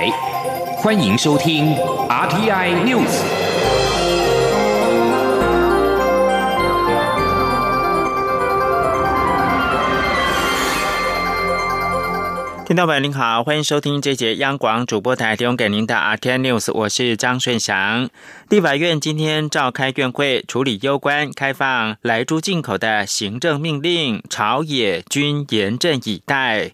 台，欢迎收听 RTI News。听众朋友您好，欢迎收听这节央广主播台提供给您的 RTI News，我是张顺祥。立法院今天召开院会，处理攸关开放来猪进口的行政命令，朝野均严阵以待。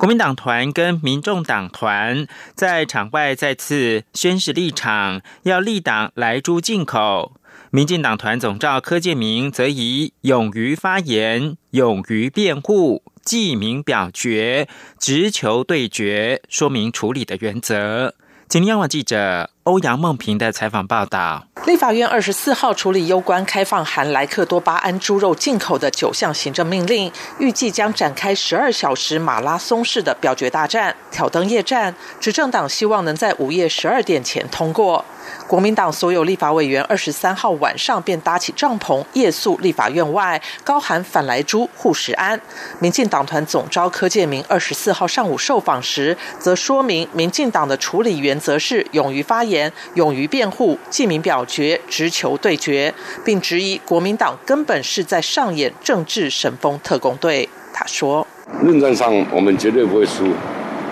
国民党团跟民众党团在场外再次宣示立场，要立党来猪进口。民进党团总召柯建明则以勇于发言、勇于辩护、记名表决、直球对决，说明处理的原则。今天央网记者欧阳梦平的采访报道。立法院二十四号处理攸关开放含莱克多巴胺猪肉进口的九项行政命令，预计将展开十二小时马拉松式的表决大战，挑灯夜战。执政党希望能在午夜十二点前通过。国民党所有立法委员二十三号晚上便搭起帐篷夜宿立法院外，高喊反莱猪护食安。民进党团总召柯建明二十四号上午受访时，则说明民进党的处理原则是勇于发言、言勇于辩护、记名表。决直球对决，并质疑国民党根本是在上演政治神风特工队。他说：“论战上，我们绝对不会输。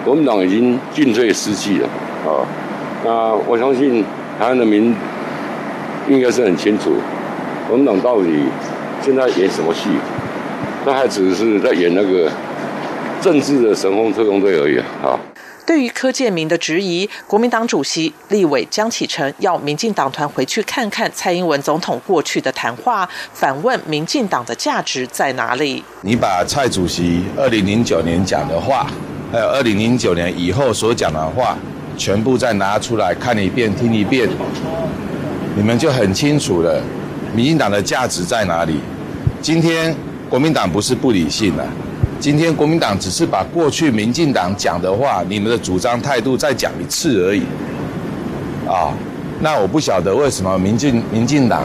国民党已经进退失计了啊！那我相信台湾的民应该是很清楚，国民党到底现在演什么戏？那还只是在演那个政治的神风特工队而已啊！”对于柯建明的质疑，国民党主席立委江启臣要民进党团回去看看蔡英文总统过去的谈话，反问民进党的价值在哪里？你把蔡主席二零零九年讲的话，还有二零零九年以后所讲的话，全部再拿出来看一遍、听一遍，你们就很清楚了，民进党的价值在哪里？今天国民党不是不理性了。今天国民党只是把过去民进党讲的话、你们的主张态度再讲一次而已，啊，那我不晓得为什么民进民进党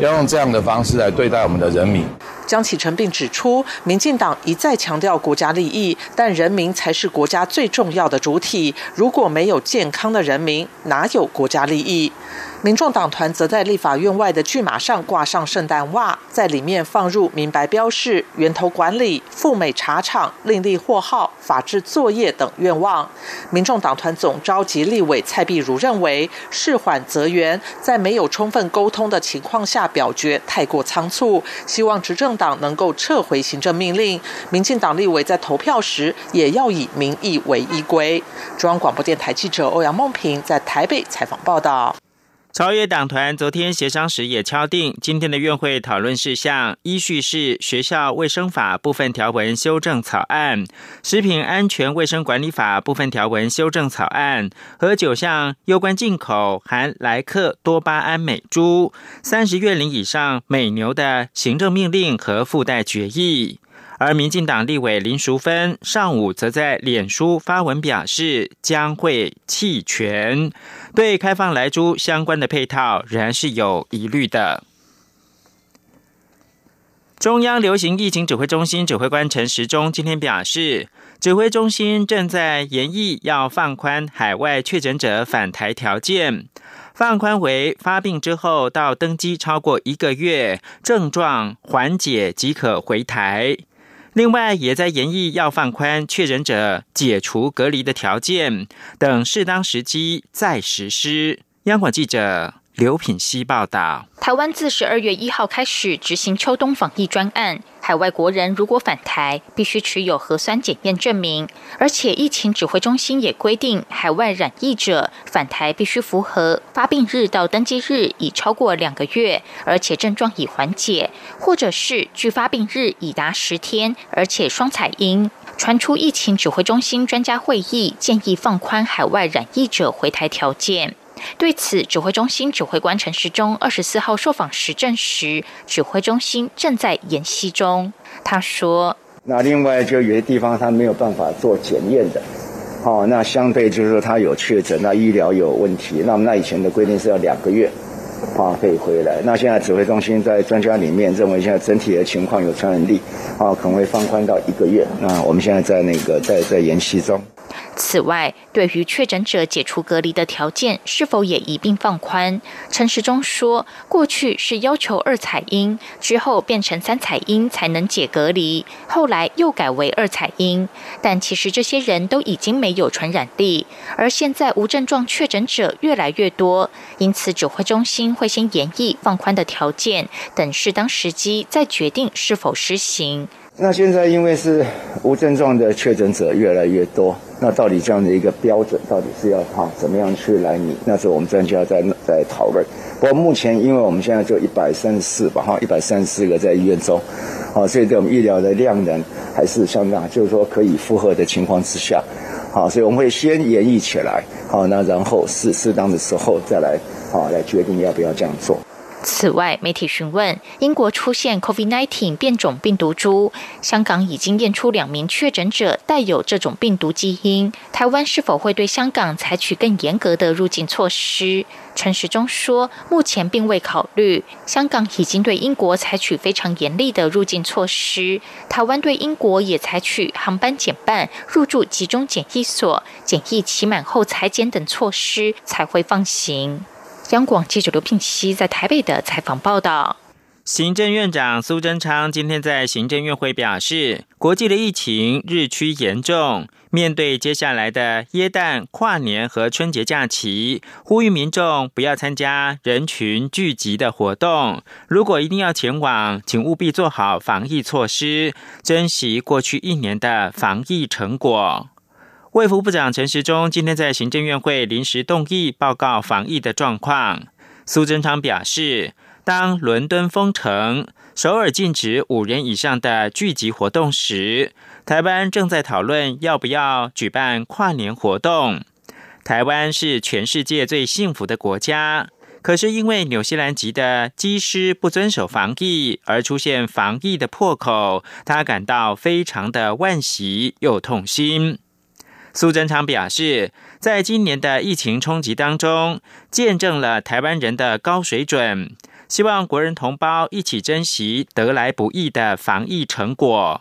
要用这样的方式来对待我们的人民。江启臣并指出，民进党一再强调国家利益，但人民才是国家最重要的主体。如果没有健康的人民，哪有国家利益？民众党团则在立法院外的巨马上挂上圣诞袜，在里面放入明白标示、源头管理、赴美茶厂、另立货号、法制作业等愿望。民众党团总召集立委蔡碧如认为，事缓则圆，在没有充分沟通的情况下表决太过仓促，希望执政党能够撤回行政命令。民进党立委在投票时也要以民意为依归。中央广播电台记者欧阳梦平在台北采访报道。朝野党团昨天协商时也敲定，今天的院会讨论事项依序是学校卫生法部分条文修正草案、食品安全卫生管理法部分条文修正草案和九项有关进口含莱克多巴胺美猪、三十月龄以上美牛的行政命令和附带决议。而民进党立委林淑芬上午则在脸书发文表示，将会弃权，对开放来猪相关的配套仍然是有疑虑的。中央流行疫情指挥中心指挥官陈时中今天表示，指挥中心正在研议要放宽海外确诊者返台条件，放宽为发病之后到登机超过一个月，症状缓解即可回台。另外，也在研议要放宽确诊者解除隔离的条件，等适当时机再实施。央广记者。刘品希报道：台湾自十二月一号开始执行秋冬防疫专案，海外国人如果返台，必须持有核酸检验证明，而且疫情指挥中心也规定，海外染疫者返台必须符合发病日到登机日已超过两个月，而且症状已缓解，或者是距发病日已达十天，而且双采阴。传出疫情指挥中心专家会议建议放宽海外染疫者回台条件。对此，指挥中心指挥官陈时中二十四号受访时证实，指挥中心正在研析中。他说：“那另外就有些地方他没有办法做检验的，哦，那相对就是说他有确诊，那医疗有问题，那么那以前的规定是要两个月，啊可以回来。那现在指挥中心在专家里面认为现在整体的情况有传染力，啊可能会放宽到一个月。那我们现在在那个在在研析中。”此外，对于确诊者解除隔离的条件是否也一并放宽？陈时中说，过去是要求二采阴，之后变成三采阴才能解隔离，后来又改为二采阴。但其实这些人都已经没有传染力，而现在无症状确诊者越来越多，因此指挥中心会先研议放宽的条件，等适当时机再决定是否施行。那现在因为是无症状的确诊者越来越多，那到底这样的一个标准到底是要哈怎么样去来拟？那是我们专家在在讨论。不过目前因为我们现在就一百三十四吧哈，一百三十四个在医院中，好，所以对我们医疗的量能还是相当，就是说可以负荷的情况之下，好，所以我们会先演绎起来，好，那然后适适当的时候再来，好来决定要不要这样做。此外，媒体询问英国出现 COVID-19 变种病毒株，香港已经验出两名确诊者带有这种病毒基因，台湾是否会对香港采取更严格的入境措施？陈时中说，目前并未考虑。香港已经对英国采取非常严厉的入境措施，台湾对英国也采取航班减半、入住集中检疫所、检疫期满后裁剪等措施，才会放行。央广记者刘聘熙在台北的采访报道：行政院长苏贞昌今天在行政院会表示，国际的疫情日趋严重，面对接下来的耶诞、跨年和春节假期，呼吁民众不要参加人群聚集的活动。如果一定要前往，请务必做好防疫措施，珍惜过去一年的防疫成果。卫福部长陈时中今天在行政院会临时动议报告防疫的状况。苏贞昌表示，当伦敦封城、首尔禁止五人以上的聚集活动时，台湾正在讨论要不要举办跨年活动。台湾是全世界最幸福的国家，可是因为纽西兰籍的机师不遵守防疫而出现防疫的破口，他感到非常的惋惜又痛心。苏贞昌表示，在今年的疫情冲击当中，见证了台湾人的高水准，希望国人同胞一起珍惜得来不易的防疫成果。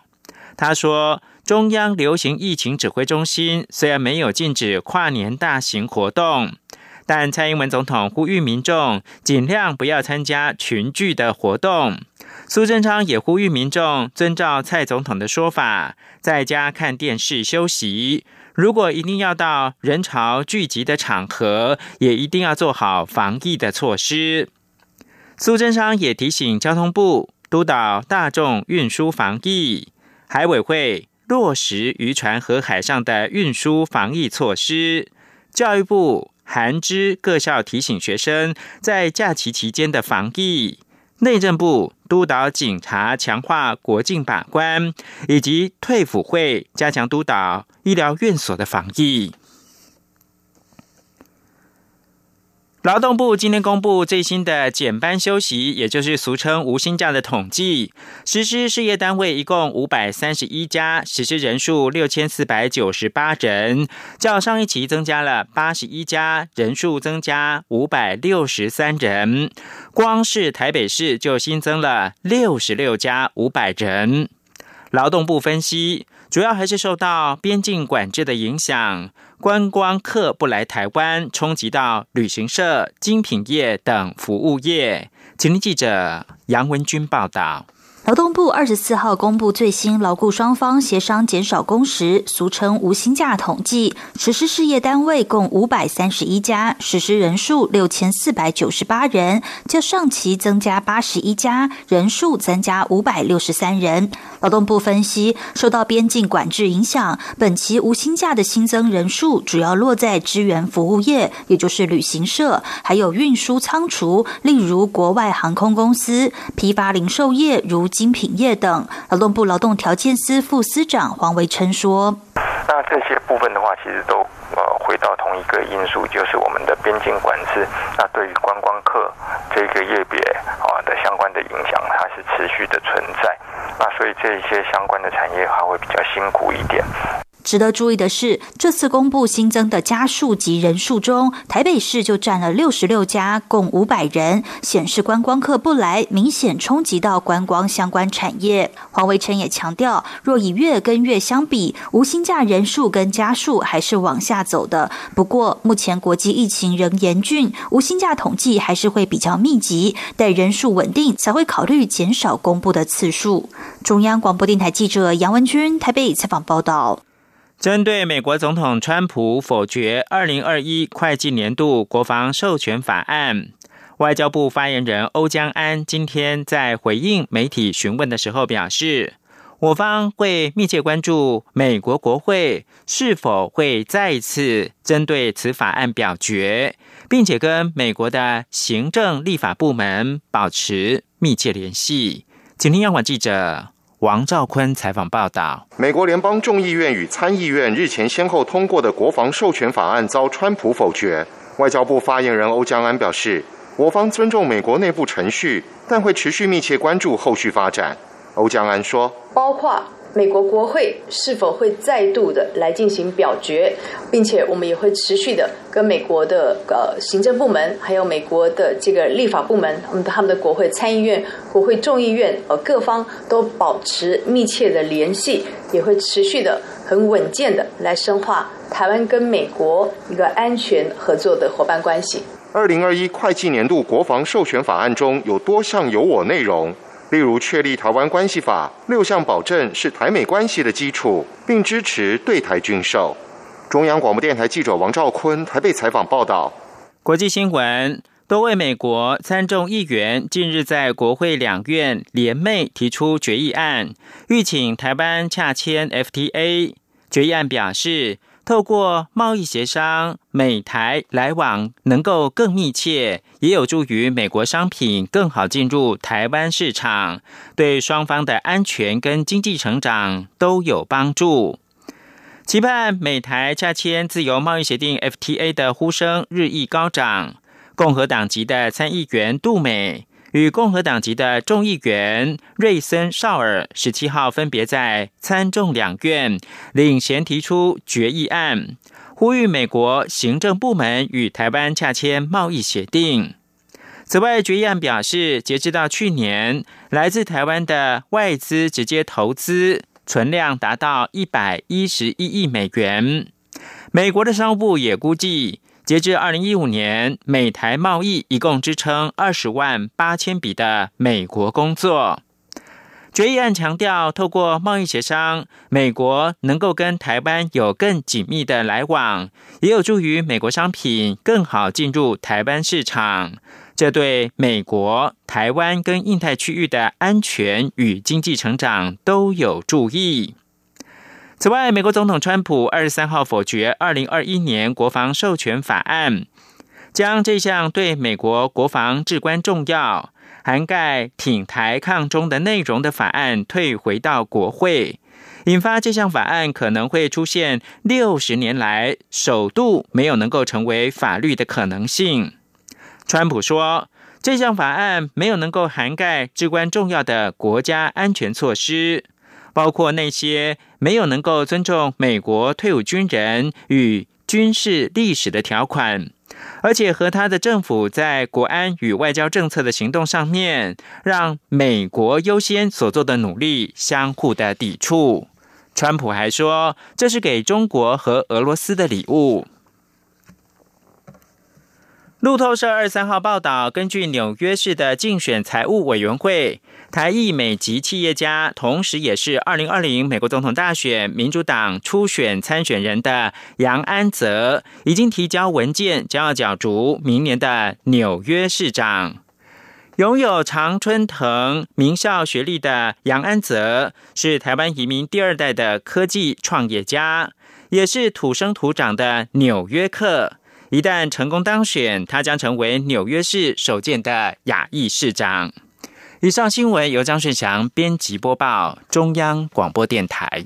他说，中央流行疫情指挥中心虽然没有禁止跨年大型活动，但蔡英文总统呼吁民众尽量不要参加群聚的活动。苏贞昌也呼吁民众遵照蔡总统的说法，在家看电视休息。如果一定要到人潮聚集的场合，也一定要做好防疫的措施。苏贞昌也提醒交通部督导大众运输防疫，海委会落实渔船和海上的运输防疫措施。教育部函知各校提醒学生在假期期间的防疫。内政部督导警察强化国境把关，以及退辅会加强督导医疗院所的防疫。劳动部今天公布最新的减班休息，也就是俗称无薪假的统计。实施事业单位一共五百三十一家，实施人数六千四百九十八人，较上一期增加了八十一家，人数增加五百六十三人。光是台北市就新增了六十六家五百人。劳动部分析，主要还是受到边境管制的影响。观光客不来台湾，冲击到旅行社、精品业等服务业。请听记者杨文军报道。劳动部二十四号公布最新劳雇双方协商减少工时，俗称无薪假统计，实施事业单位共五百三十一家，实施人数六千四百九十八人，较上期增加八十一家，人数增加五百六十三人。劳动部分析，受到边境管制影响，本期无薪假的新增人数主要落在支援服务业，也就是旅行社，还有运输仓储，例如国外航空公司、批发零售业，如。精品业等，劳动部劳动条件司副司长黄维琛说：“那这些部分的话，其实都呃回到同一个因素，就是我们的边境管制。那对于观光客这个业别啊的相关的影响，它是持续的存在。那所以这一些相关的产业，还会比较辛苦一点。”值得注意的是，这次公布新增的家数及人数中，台北市就占了六十六家，共五百人，显示观光客不来，明显冲击到观光相关产业。黄维成也强调，若以月跟月相比，无薪假人数跟家数还是往下走的。不过，目前国际疫情仍严峻，无薪假统计还是会比较密集，待人数稳定才会考虑减少公布的次数。中央广播电台记者杨文君台北采访报道。针对美国总统川普否决二零二一会计年度国防授权法案，外交部发言人欧江安今天在回应媒体询问的时候表示，我方会密切关注美国国会是否会再一次针对此法案表决，并且跟美国的行政立法部门保持密切联系。请听央广记者。王兆坤采访报道：美国联邦众议院与参议院日前先后通过的国防授权法案遭川普否决。外交部发言人欧江安表示，我方尊重美国内部程序，但会持续密切关注后续发展。欧江安说：“包括。”美国国会是否会再度的来进行表决，并且我们也会持续的跟美国的呃行政部门，还有美国的这个立法部门，我们他们的国会参议院、国会众议院呃各方都保持密切的联系，也会持续的很稳健的来深化台湾跟美国一个安全合作的伙伴关系。二零二一会计年度国防授权法案中有多项有我内容。例如，确立台湾关系法六项保证是台美关系的基础，并支持对台军售。中央广播电台记者王兆坤台北采访报道。国际新闻：多位美国参众议员近日在国会两院联袂提出决议案，欲请台湾洽签 FTA。决议案表示。透过贸易协商，美台来往能够更密切，也有助于美国商品更好进入台湾市场，对双方的安全跟经济成长都有帮助。期盼美台加签自由贸易协定 FTA 的呼声日益高涨，共和党籍的参议员杜美。与共和党籍的众议员瑞森绍尔十七号分别在参众两院领衔提出决议案，呼吁美国行政部门与台湾洽签贸易协定。此外，决议案表示，截至到去年，来自台湾的外资直接投资存量达到一百一十一亿美元。美国的商务部也估计。截至二零一五年，美台贸易一共支撑二十万八千笔的美国工作。决议案强调，透过贸易协商，美国能够跟台湾有更紧密的来往，也有助于美国商品更好进入台湾市场。这对美国、台湾跟印太区域的安全与经济成长都有助益。此外，美国总统川普二十三号否决二零二一年国防授权法案，将这项对美国国防至关重要、涵盖挺台抗中的内容的法案退回到国会，引发这项法案可能会出现六十年来首度没有能够成为法律的可能性。川普说，这项法案没有能够涵盖至关重要的国家安全措施。包括那些没有能够尊重美国退伍军人与军事历史的条款，而且和他的政府在国安与外交政策的行动上面，让美国优先所做的努力相互的抵触。川普还说，这是给中国和俄罗斯的礼物。路透社二三号报道，根据纽约市的竞选财务委员会。台裔美籍企业家，同时也是二零二零美国总统大选民主党初选参选人的杨安泽，已经提交文件，将要角逐明年的纽约市长。拥有常春藤名校学历的杨安泽，是台湾移民第二代的科技创业家，也是土生土长的纽约客。一旦成功当选，他将成为纽约市首届的亚裔市长。以上新闻由张顺祥编辑播报，中央广播电台。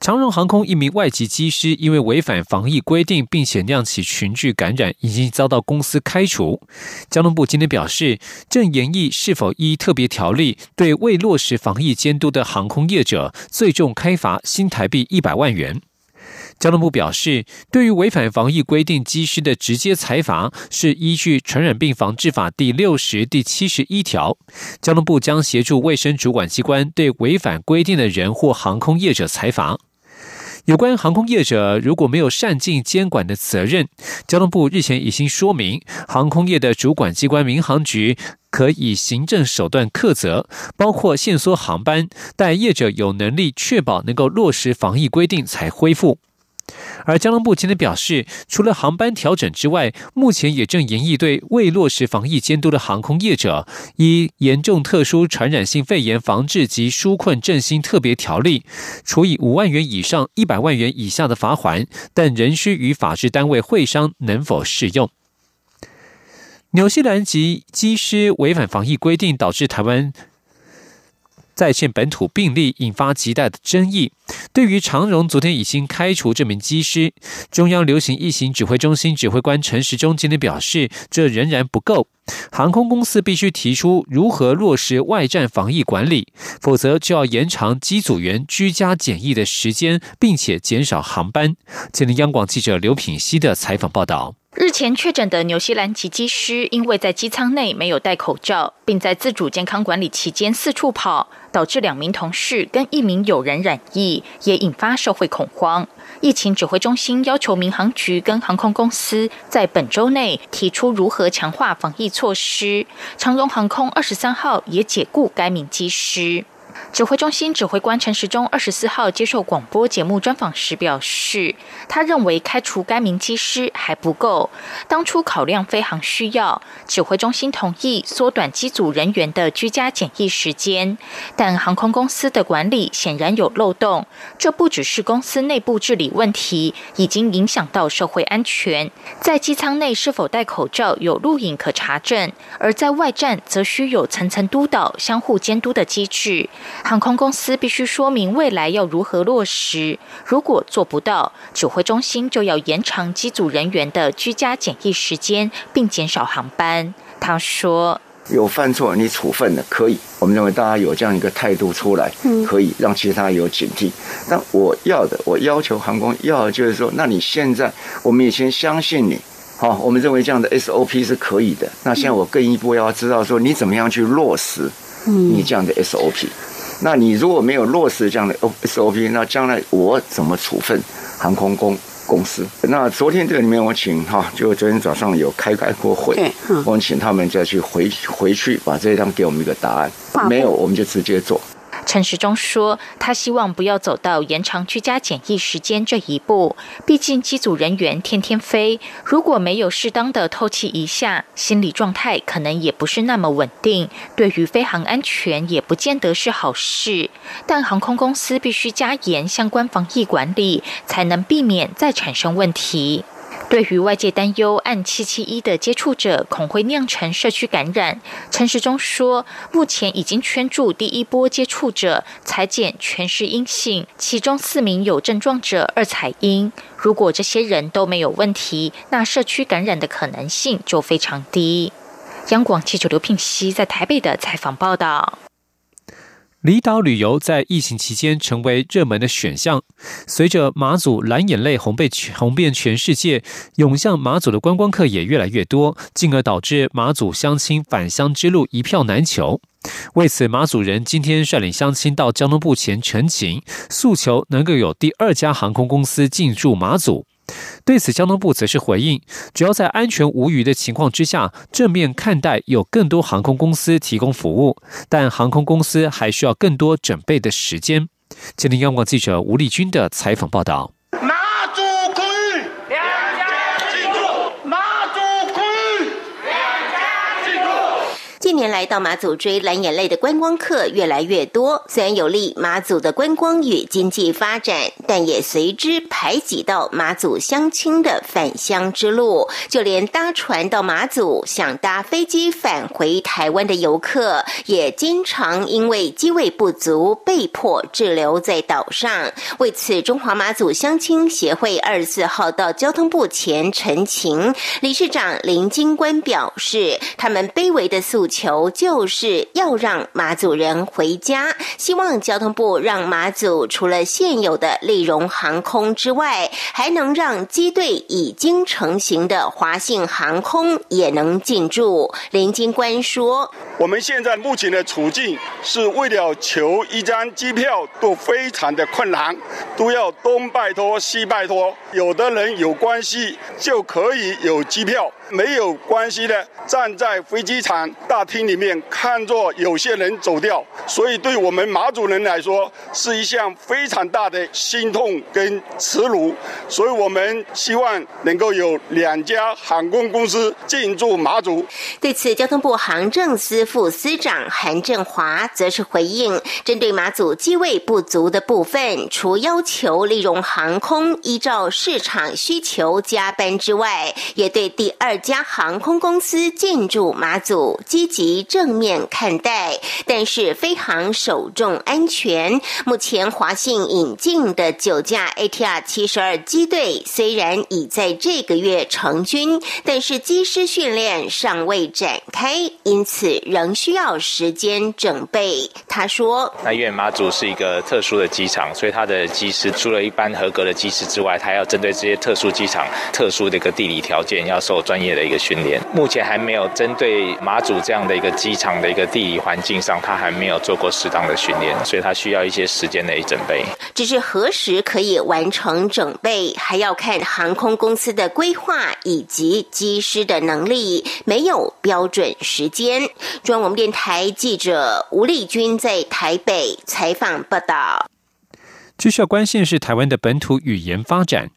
长荣航空一名外籍机师因为违反防疫规定，并且酿起群聚感染，已经遭到公司开除。交通部今天表示，正研议是否依特别条例，对未落实防疫监督的航空业者，最重开罚新台币一百万元。交通部表示，对于违反防疫规定机师的直接裁罚，是依据《传染病防治法》第六十、第七十一条。交通部将协助卫生主管机关对违反规定的人或航空业者裁罚。有关航空业者如果没有善尽监管的责任，交通部日前已经说明，航空业的主管机关民航局可以行政手段克责，包括限缩航班，待业者有能力确保能够落实防疫规定才恢复。而交通部今天表示，除了航班调整之外，目前也正研议对未落实防疫监督的航空业者，依严重特殊传染性肺炎防治及纾困振兴特别条例，处以五万元以上一百万元以下的罚款，但仍需与法制单位会商能否适用。纽西兰籍机师违反防疫规定，导致台湾。在线本土病例引发极大的争议。对于长荣昨天已经开除这名机师，中央流行疫情指挥中心指挥官陈时中今天表示，这仍然不够。航空公司必须提出如何落实外站防疫管理，否则就要延长机组员居家检疫的时间，并且减少航班。今天央广记者刘品希的采访报道。日前确诊的纽西兰籍机师，因为在机舱内没有戴口罩，并在自主健康管理期间四处跑，导致两名同事跟一名友人染疫，也引发社会恐慌。疫情指挥中心要求民航局跟航空公司在本周内提出如何强化防疫措施。长荣航空二十三号也解雇该名机师。指挥中心指挥官陈时中二十四号接受广播节目专访时表示，他认为开除该名机师还不够。当初考量飞航需要，指挥中心同意缩短机组人员的居家检疫时间，但航空公司的管理显然有漏洞。这不只是公司内部治理问题，已经影响到社会安全。在机舱内是否戴口罩有录影可查证，而在外站则需有层层督导、相互监督的机制。航空公司必须说明未来要如何落实，如果做不到，指挥中心就要延长机组人员的居家检疫时间，并减少航班。他说：“有犯错你处分的可以，我们认为大家有这样一个态度出来，可以让其他有警惕。但我要的，我要求航空要的就是说，那你现在我们也先相信你，好，我们认为这样的 SOP 是可以的。那现在我更一步要知道说，你怎么样去落实你这样的 SOP。”那你如果没有落实这样的 SOP，那将来我怎么处分航空公公司？那昨天这个里面我请哈，就昨天早上有开开过会，我们请他们再去回回去把这一张给我们一个答案，没有我们就直接做。陈时中说：“他希望不要走到延长居家检疫时间这一步，毕竟机组人员天天飞，如果没有适当的透气一下，心理状态可能也不是那么稳定，对于飞行安全也不见得是好事。但航空公司必须加严相关防疫管理，才能避免再产生问题。”对于外界担忧按七七一的接触者恐会酿成社区感染，陈时中说，目前已经圈住第一波接触者，裁检全是阴性，其中四名有症状者二采阴。如果这些人都没有问题，那社区感染的可能性就非常低。央广记者刘聘熙在台北的采访报道。离岛旅游在疫情期间成为热门的选项。随着马祖蓝眼泪红被红遍全世界，涌向马祖的观光客也越来越多，进而导致马祖乡亲返乡之路一票难求。为此，马祖人今天率领乡亲到交通部前陈情，诉求能够有第二家航空公司进驻马祖。对此，交通部则是回应，只要在安全无虞的情况之下，正面看待有更多航空公司提供服务，但航空公司还需要更多准备的时间。今天，央广记者吴丽君的采访报道。近年来到马祖追蓝眼泪的观光客越来越多，虽然有利马祖的观光与经济发展，但也随之排挤到马祖乡亲的返乡之路。就连搭船到马祖、想搭飞机返回台湾的游客，也经常因为机位不足，被迫滞留在岛上。为此，中华马祖乡亲协会二十四号到交通部前陈情，理事长林金官表示，他们卑微的诉求。就是要让马祖人回家，希望交通部让马祖除了现有的利荣航空之外，还能让机队已经成型的华信航空也能进驻。林金官说：“我们现在目前的处境是为了求一张机票都非常的困难，都要东拜托西拜托，有的人有关系就可以有机票。”没有关系的，站在飞机场大厅里面看着有些人走掉，所以对我们马祖人来说是一项非常大的心痛跟耻辱。所以我们希望能够有两家航空公司进驻马祖。对此，交通部航政司副司长韩振华则是回应：针对马祖机位不足的部分，除要求利用航空依照市场需求加班之外，也对第二。家航空公司进驻马祖，积极正面看待，但是飞航首重安全。目前华信引进的九架 ATR 七十二机队，虽然已在这个月成军，但是机师训练尚未展开，因此仍需要时间准备。他说：“那因为马祖是一个特殊的机场，所以他的机师除了一般合格的机师之外，他要针对这些特殊机场、特殊的一个地理条件，要受专业。”的一个训练，目前还没有针对马祖这样的一个机场的一个地理环境上，他还没有做过适当的训练，所以他需要一些时间的准备。只是何时可以完成准备，还要看航空公司的规划以及机师的能力，没有标准时间。中央广播电台记者吴丽君在台北采访报道。继续要关心是台湾的本土语言发展。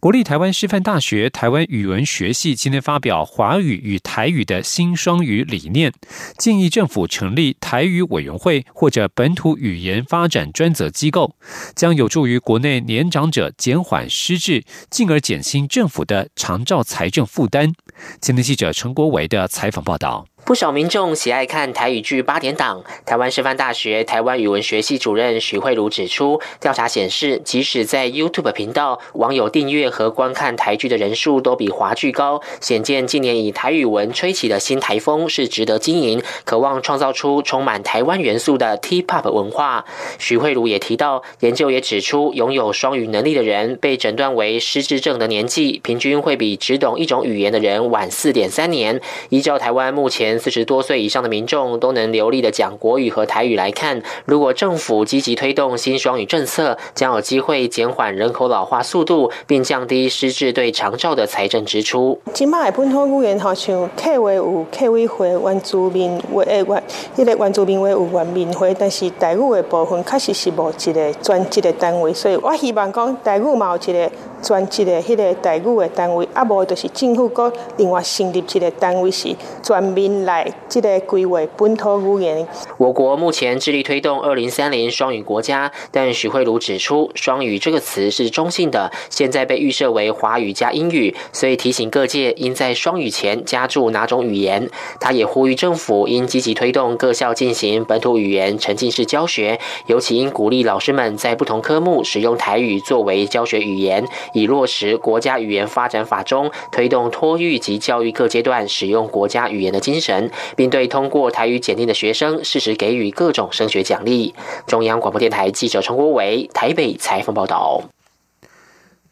国立台湾师范大学台湾语文学系今天发表华语与台语的新双语理念，建议政府成立台语委员会或者本土语言发展专责机构，将有助于国内年长者减缓失智，进而减轻政府的长照财政负担。今天记者陈国维的采访报道。不少民众喜爱看台语剧八点档。台湾师范大学台湾语文学系主任许慧茹指出，调查显示，即使在 YouTube 频道，网友订阅和观看台剧的人数都比华剧高，显见近年以台语文吹起的新台风是值得经营，渴望创造出充满台湾元素的 T-pop 文化。许慧茹也提到，研究也指出，拥有双语能力的人被诊断为失智症的年纪，平均会比只懂一种语言的人晚四点三年。依照台湾目前四十多岁以上的民众都能流利的讲国语和台语来看，如果政府积极推动新双语政策，将有机会减缓人口老化速度，并降低失智对长照的财政支出。今麦本土语言好像客话有客委会、原住民话诶原，迄个原住民话有原民会，但是台语的部分确实是无一个专职的单位，所以我希望讲台语嘛有一个专职的迄个台语的单位，啊无就是政府搁另外成立一个单位是专门。来，这个规划本土语言。我国目前致力推动二零三零双语国家，但许慧茹指出，双语这个词是中性的，现在被预设为华语加英语，所以提醒各界应在双语前加注哪种语言。他也呼吁政府应积极推动各校进行本土语言沉浸式教学，尤其应鼓励老师们在不同科目使用台语作为教学语言，以落实国家语言发展法中推动托育及教育各阶段使用国家语言的精神，并对通过台语检定的学生适时给予各种升学奖励。中央广播电台记者陈国伟台北采访报道。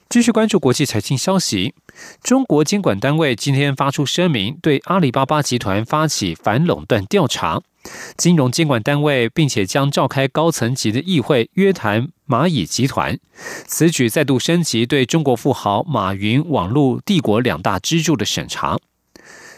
继续关注国际财经消息，中国监管单位今天发出声明，对阿里巴巴集团发起反垄断调查。金融监管单位并且将召开高层级的议会，约谈蚂蚁集团。此举再度升级对中国富豪马云网络帝国两大支柱的审查。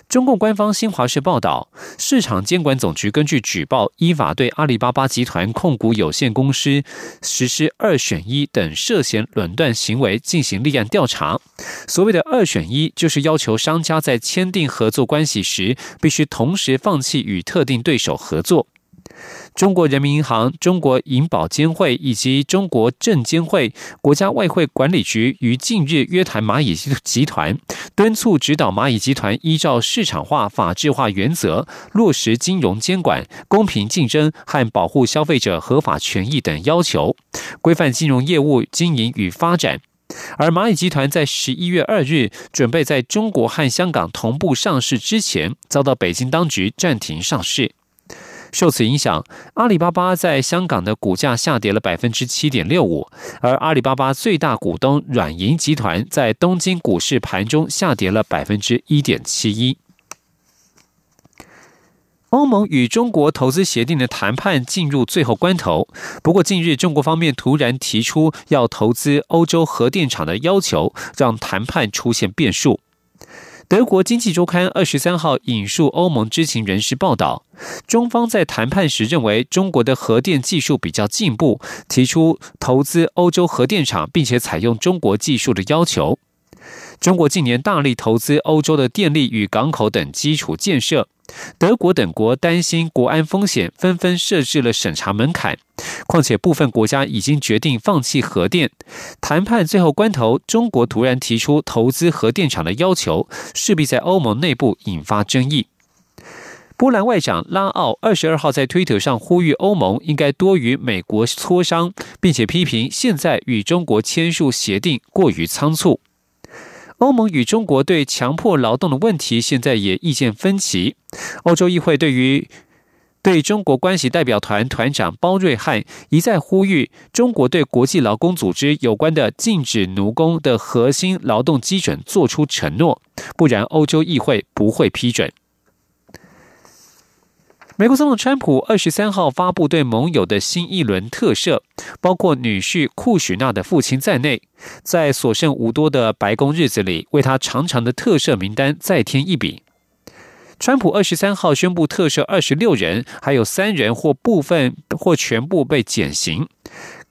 中共官方新华社报道，市场监管总局根据举报，依法对阿里巴巴集团控股有限公司实施二选一等涉嫌垄断行为进行立案调查。所谓的二选一，就是要求商家在签订合作关系时，必须同时放弃与特定对手合作。中国人民银行、中国银保监会以及中国证监会、国家外汇管理局于近日约谈蚂蚁集团，敦促指导蚂蚁集团依照市场化、法治化原则落实金融监管、公平竞争和保护消费者合法权益等要求，规范金融业务经营与发展。而蚂蚁集团在十一月二日准备在中国和香港同步上市之前，遭到北京当局暂停上市。受此影响，阿里巴巴在香港的股价下跌了百分之七点六五，而阿里巴巴最大股东软银集团在东京股市盘中下跌了百分之一点七一。欧盟与中国投资协定的谈判进入最后关头，不过近日中国方面突然提出要投资欧洲核电厂的要求，让谈判出现变数。德国经济周刊二十三号引述欧盟知情人士报道，中方在谈判时认为中国的核电技术比较进步，提出投资欧洲核电厂，并且采用中国技术的要求。中国近年大力投资欧洲的电力与港口等基础建设。德国等国担心国安风险，纷纷设置了审查门槛。况且部分国家已经决定放弃核电。谈判最后关头，中国突然提出投资核电厂的要求，势必在欧盟内部引发争议。波兰外长拉奥二十二号在推特上呼吁欧盟应该多与美国磋商，并且批评现在与中国签署协定过于仓促。欧盟与中国对强迫劳动的问题，现在也意见分歧。欧洲议会对于对中国关系代表团团长包瑞汉一再呼吁，中国对国际劳工组织有关的禁止奴工的核心劳动基准做出承诺，不然欧洲议会不会批准。美国总统川普二十三号发布对盟友的新一轮特赦，包括女婿库许纳的父亲在内，在所剩无多的白宫日子里，为他长长的特赦名单再添一笔。川普二十三号宣布特赦二十六人，还有三人或部分或全部被减刑。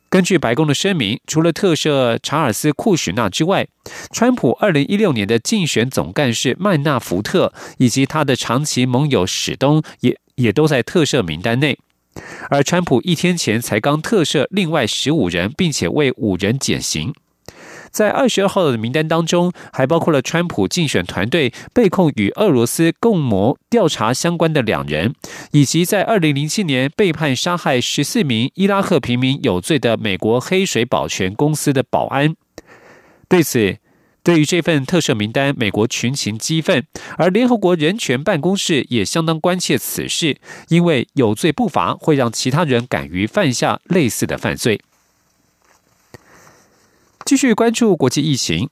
根据白宫的声明，除了特赦查尔斯·库什纳之外，川普2016年的竞选总干事曼纳福特以及他的长期盟友史东也也都在特赦名单内。而川普一天前才刚特赦另外十五人，并且为五人减刑。在二十二号的名单当中，还包括了川普竞选团队被控与俄罗斯共谋调查相关的两人，以及在二零零七年被判杀害十四名伊拉克平民有罪的美国黑水保全公司的保安。对此，对于这份特赦名单，美国群情激愤，而联合国人权办公室也相当关切此事，因为有罪不罚会让其他人敢于犯下类似的犯罪。继续关注国际疫情。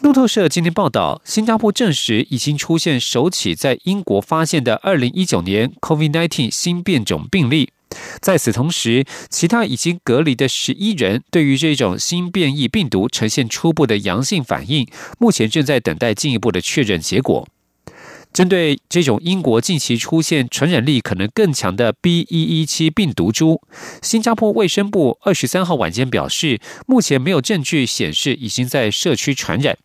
路透社今天报道，新加坡证实已经出现首起在英国发现的二零一九年 COVID-19 新变种病例。在此同时，其他已经隔离的十一人对于这种新变异病毒呈现初步的阳性反应，目前正在等待进一步的确认结果。针对这种英国近期出现传染力可能更强的 B. 一一七病毒株，新加坡卫生部二十三号晚间表示，目前没有证据显示已经在社区传染。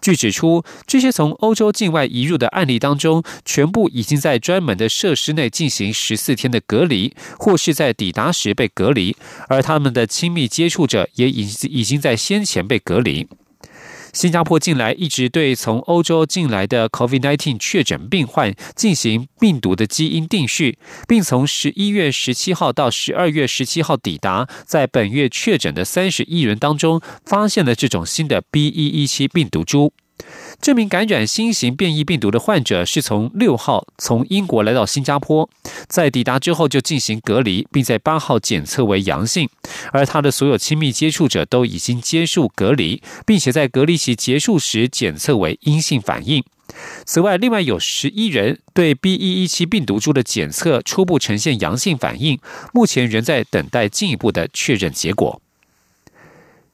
据指出，这些从欧洲境外移入的案例当中，全部已经在专门的设施内进行十四天的隔离，或是在抵达时被隔离，而他们的亲密接触者也已已经在先前被隔离。新加坡近来一直对从欧洲进来的 COVID-19 确诊病患进行病毒的基因定序，并从十一月十七号到十二月十七号抵达，在本月确诊的三十一人当中，发现了这种新的 B.1.1.7 病毒株。这名感染新型变异病毒的患者是从六号从英国来到新加坡，在抵达之后就进行隔离，并在八号检测为阳性。而他的所有亲密接触者都已经接受隔离，并且在隔离期结束时检测为阴性反应。此外，另外有十一人对 B. 一一七病毒株的检测初步呈现阳性反应，目前仍在等待进一步的确认结果。